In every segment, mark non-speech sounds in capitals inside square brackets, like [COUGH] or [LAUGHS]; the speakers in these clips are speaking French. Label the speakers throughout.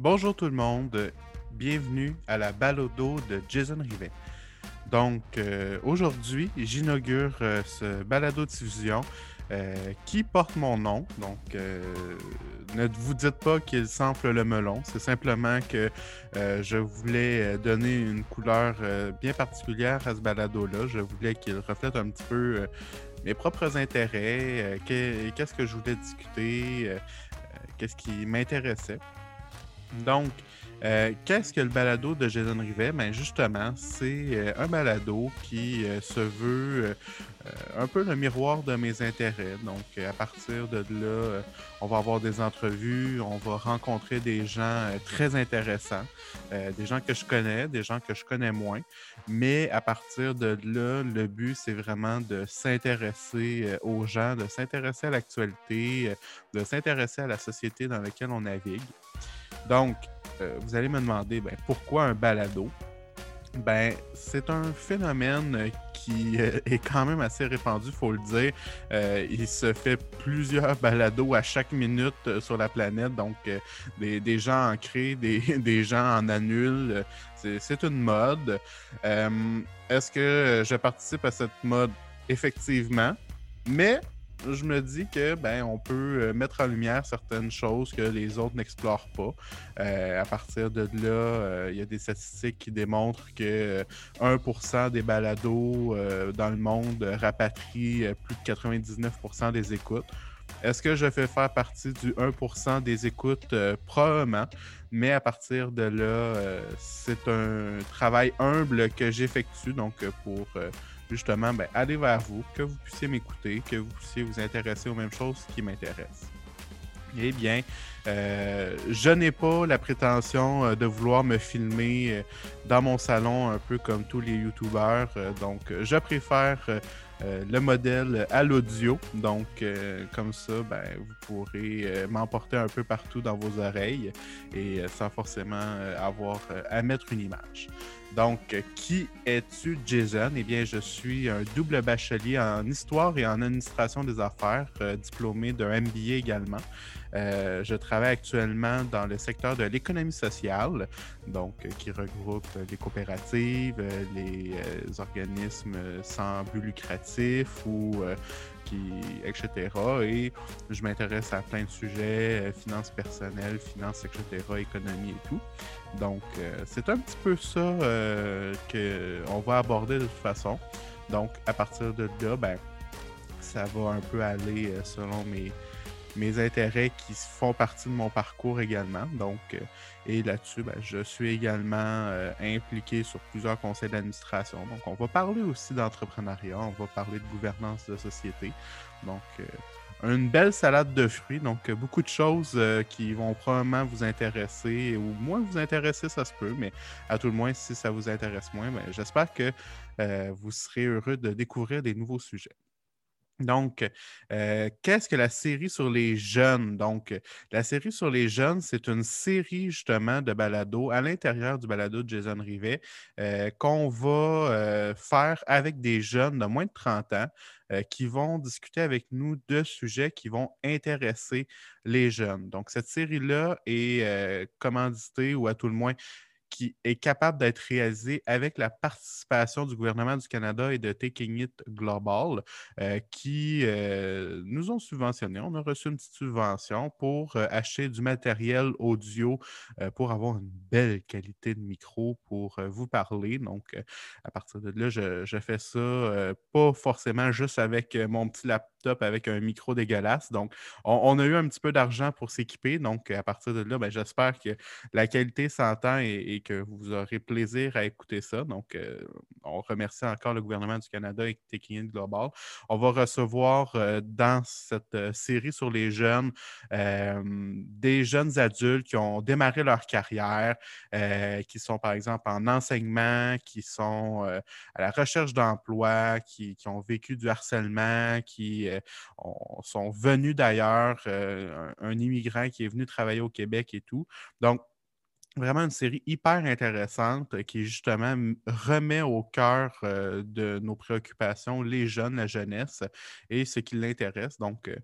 Speaker 1: Bonjour tout le monde, bienvenue à la balado de Jason Rivet. Donc euh, aujourd'hui, j'inaugure euh, ce balado diffusion euh, qui porte mon nom. Donc ne vous dites pas qu'il semble le melon, c'est simplement que je voulais donner une couleur bien particulière à ce balado-là. Je voulais qu'il reflète un petit peu mes propres intérêts, qu'est-ce que je voulais discuter, qu'est-ce qui m'intéressait. Donc, euh, qu'est-ce que le balado de Jason Rivet? Ben justement, c'est euh, un balado qui euh, se veut un peu le miroir de mes intérêts. Donc, à partir de là, on va avoir des entrevues, on va rencontrer des gens très intéressants, des gens que je connais, des gens que je connais moins. Mais à partir de là, le but, c'est vraiment de s'intéresser aux gens, de s'intéresser à l'actualité, de s'intéresser à la société dans laquelle on navigue. Donc, euh, vous allez me demander ben, pourquoi un balado? Ben, c'est un phénomène qui euh, est quand même assez répandu, il faut le dire. Euh, il se fait plusieurs [LAUGHS] balados à chaque minute sur la planète, donc des, gens en créent, des, [LAUGHS] des gens en annulent. C'est une mode. Est-ce que je participe à cette mode? Effectivement. Mais je me dis que ben on peut euh, mettre en lumière certaines choses que les autres n'explorent pas. Euh, à partir de là, euh, il y a des statistiques qui démontrent que 1% des balados dans le monde rapatrient plus de 99% des écoutes. Est-ce que je fais faire partie du 1% des écoutes? probablement. Mais à partir de là, c'est un travail humble que j'effectue donc pour justement ben, aller vers vous, que vous puissiez m'écouter, que vous puissiez vous intéresser aux mêmes choses qui m'intéressent. Eh bien, euh, je n'ai pas la prétention euh, de vouloir me filmer euh, dans mon salon un peu comme tous les YouTubeurs. donc, je préfère le modèle à l'audio. Donc, comme ça, ben, vous pourrez m'emporter un peu partout dans vos oreilles et sans forcément avoir à mettre une image. Donc, qui es-tu, Jason? Eh bien, je suis un double bachelier en histoire et en administration des affaires, diplômé d'un MBA également. Euh, je travaille actuellement dans le secteur de l'économie sociale, donc euh, qui regroupe les coopératives, les organismes sans but lucratif ou etc. Et je m'intéresse à plein de sujets, euh, finances personnelles, finances, etc., économie et tout. Donc, euh, c'est un petit peu ça euh, qu'on va aborder de toute façon. Donc, à partir de là, ben, ça va un peu aller selon mes, mes intérêts qui font partie de mon parcours également. Donc, euh, et là-dessus, ben, je suis également euh, impliqué sur plusieurs conseils d'administration. Donc, on va parler aussi d'entrepreneuriat, on va parler de gouvernance de société. Donc, euh, une belle salade de fruits. Donc, beaucoup de choses qui vont probablement vous intéresser ou moins vous intéresser, ça se peut, mais à tout le moins, si ça vous intéresse moins, ben, j'espère que vous serez heureux de découvrir des nouveaux sujets. Donc, euh, qu'est-ce que la série sur les jeunes? Donc, la série sur les jeunes, c'est une série justement de balados à l'intérieur du balado de Jason Rivet euh, qu'on va euh, faire avec des jeunes de moins de 30 ans qui vont discuter avec nous de sujets qui vont intéresser les jeunes. Donc, cette série-là est commanditée ou à tout le moins qui est capable d'être réalisé avec la participation du gouvernement du Canada et de Taking It Global, euh, qui euh, nous ont subventionné. On a reçu une petite subvention pour euh, acheter du matériel audio pour avoir une belle qualité de micro pour vous parler. Donc, à partir de là, je, je fais ça pas forcément juste avec mon petit laptop avec un micro dégueulasse. Donc, on, a eu un petit peu d'argent pour s'équiper. Donc, à partir de là, ben, j'espère que la qualité s'entend et, que vous aurez plaisir à écouter ça. Donc, euh, on remercie encore le gouvernement du Canada et Technique Global. On va recevoir euh, dans cette euh, série sur les jeunes des jeunes adultes qui ont démarré leur carrière, qui sont par exemple en enseignement, qui sont à la recherche d'emploi, qui, qui, ont vécu du harcèlement, qui euh, sont venus d'ailleurs, euh, un, immigrant qui est venu travailler au Québec et tout. Donc, Vraiment une série hyper intéressante euh, qui justement remet au cœur euh, de nos préoccupations les jeunes, la jeunesse et ce qui l'intéresse. Donc, euh,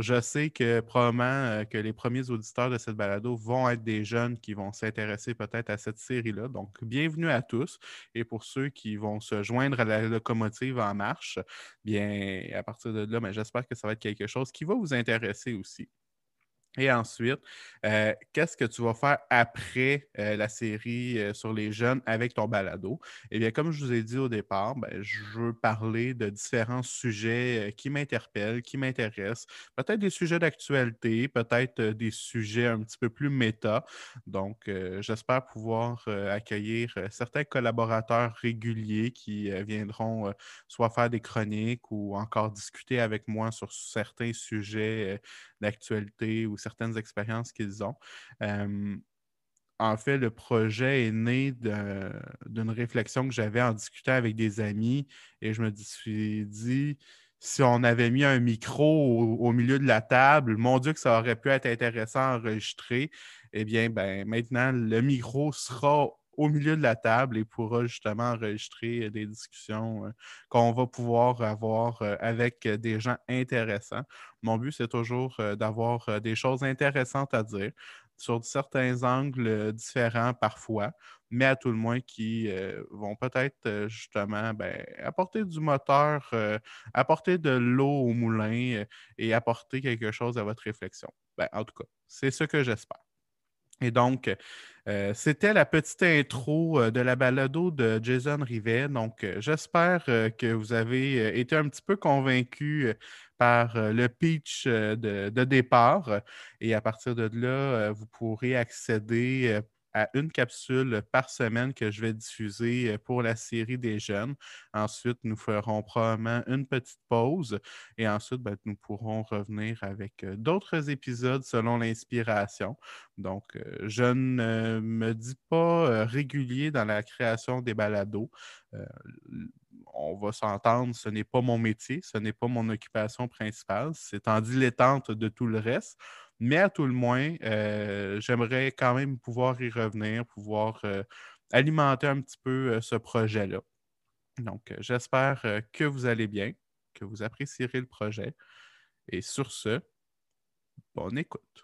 Speaker 1: je sais que probablement que les premiers auditeurs de cette balado vont être des jeunes qui vont s'intéresser peut-être à cette série-là. Donc, bienvenue à tous. Et pour ceux qui vont se joindre à la locomotive en marche, bien, à partir de là, ben, j'espère que ça va être quelque chose qui va vous intéresser aussi. Et ensuite, euh, qu'est-ce que tu vas faire après euh, la série euh, sur les jeunes avec ton balado? Eh bien, comme je vous ai dit au départ, ben, je veux parler de différents sujets qui m'interpellent, qui m'intéressent, peut-être des sujets d'actualité, peut-être des sujets un petit peu plus méta. Donc, j'espère pouvoir accueillir certains collaborateurs réguliers qui viendront soit faire des chroniques ou encore discuter avec moi sur certains sujets d'actualité ou certaines expériences qu'ils ont. Euh, en fait, le projet est né d'une réflexion que j'avais en discutant avec des amis et je me suis dit, si on avait mis un micro au, au milieu de la table, mon Dieu, que ça aurait pu être intéressant à enregistrer. Eh bien, ben, maintenant, le micro sera au milieu de la table et pourra justement enregistrer des discussions euh, qu'on va pouvoir avoir euh, avec des gens intéressants. Mon but, c'est toujours euh, d'avoir euh, des choses intéressantes à dire sur certains angles euh, différents parfois, mais à tout le moins qui euh, vont peut-être euh, justement ben, apporter du moteur, euh, apporter de l'eau au moulin euh, et apporter quelque chose à votre réflexion. Ben, en tout cas, c'est ce que j'espère. Et donc, euh, c'était la petite intro euh, de la balado de Jason Rivet. Donc, euh, j'espère que vous avez été un petit peu convaincu par le pitch de, départ. Et à partir de là, vous pourrez accéder à une capsule par semaine que je vais diffuser euh, pour la série des jeunes. Ensuite, nous ferons probablement une petite pause et ensuite, ben, nous pourrons revenir avec euh, d'autres épisodes selon l'inspiration. Donc, euh, je ne me dis pas régulier dans la création des balados. On va s'entendre, ce n'est pas mon métier, ce n'est pas mon occupation principale. C'est en dilettante de tout le reste. Mais à tout le moins, euh, j'aimerais quand même pouvoir y revenir, pouvoir euh, alimenter un petit peu euh, ce projet-là. Donc, j'espère que vous allez bien, que vous apprécierez le projet. Et sur ce, bonne écoute.